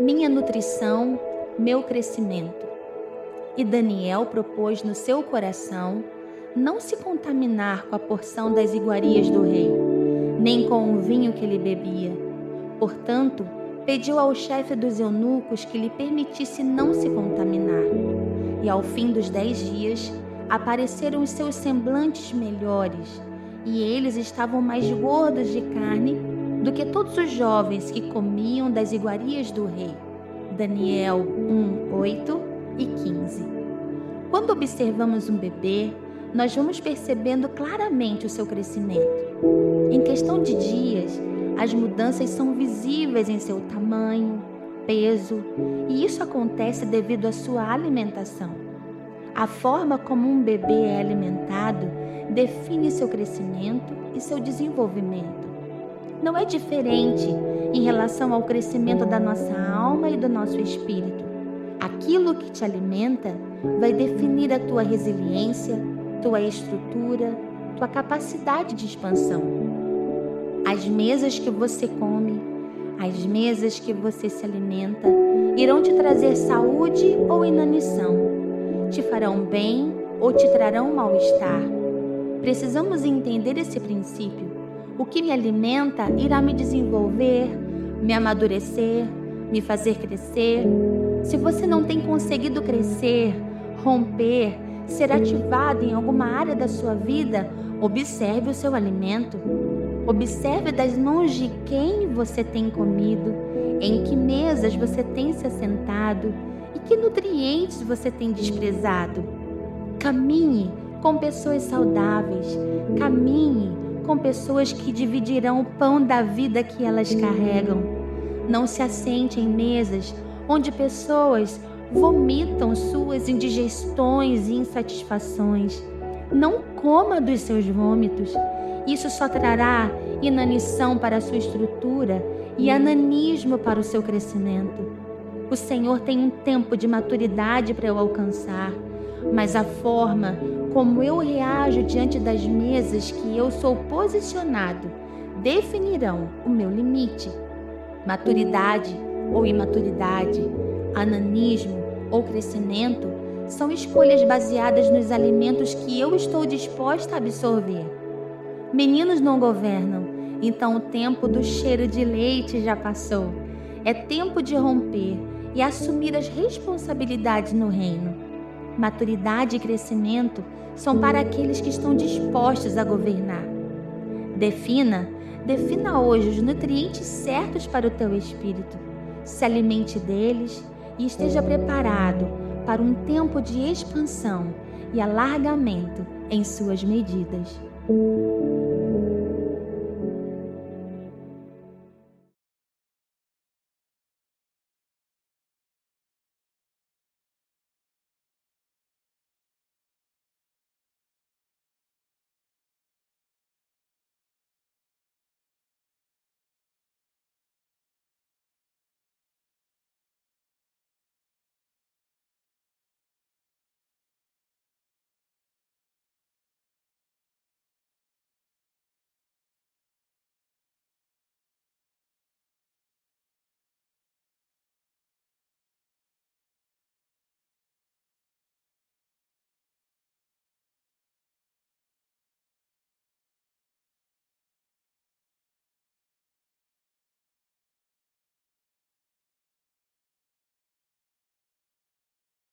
minha nutrição, meu crescimento. E Daniel propôs no seu coração não se contaminar com a porção das iguarias do rei, nem com o vinho que ele bebia. Portanto, pediu ao chefe dos eunucos que lhe permitisse não se contaminar. E ao fim dos dez dias, apareceram os seus semblantes melhores, e eles estavam mais gordos de carne do que todos os jovens que comiam das iguarias do rei. Daniel 1, 8 e 15. Quando observamos um bebê, nós vamos percebendo claramente o seu crescimento. Em questão de dias, as mudanças são visíveis em seu tamanho, peso, e isso acontece devido à sua alimentação. A forma como um bebê é alimentado define seu crescimento e seu desenvolvimento. Não é diferente em relação ao crescimento da nossa alma e do nosso espírito. Aquilo que te alimenta vai definir a tua resiliência, tua estrutura, tua capacidade de expansão. As mesas que você come, as mesas que você se alimenta, irão te trazer saúde ou inanição, te farão bem ou te trarão mal-estar. Precisamos entender esse princípio. O que me alimenta irá me desenvolver, me amadurecer, me fazer crescer. Se você não tem conseguido crescer, romper, ser ativado em alguma área da sua vida, observe o seu alimento. Observe das mãos de quem você tem comido, em que mesas você tem se assentado e que nutrientes você tem desprezado. Caminhe com pessoas saudáveis, caminhe com pessoas que dividirão o pão da vida que elas carregam. Não se assente em mesas onde pessoas vomitam suas indigestões e insatisfações. Não coma dos seus vômitos. Isso só trará inanição para a sua estrutura e ananismo para o seu crescimento. O Senhor tem um tempo de maturidade para eu alcançar, mas a forma como eu reajo diante das mesas que eu sou posicionado definirão o meu limite. Maturidade ou imaturidade, ananismo ou crescimento são escolhas baseadas nos alimentos que eu estou disposta a absorver. Meninos não governam, então o tempo do cheiro de leite já passou. É tempo de romper e assumir as responsabilidades no reino. Maturidade e crescimento são para aqueles que estão dispostos a governar. Defina, defina hoje os nutrientes certos para o teu espírito. Se alimente deles e esteja preparado para um tempo de expansão e alargamento em suas medidas.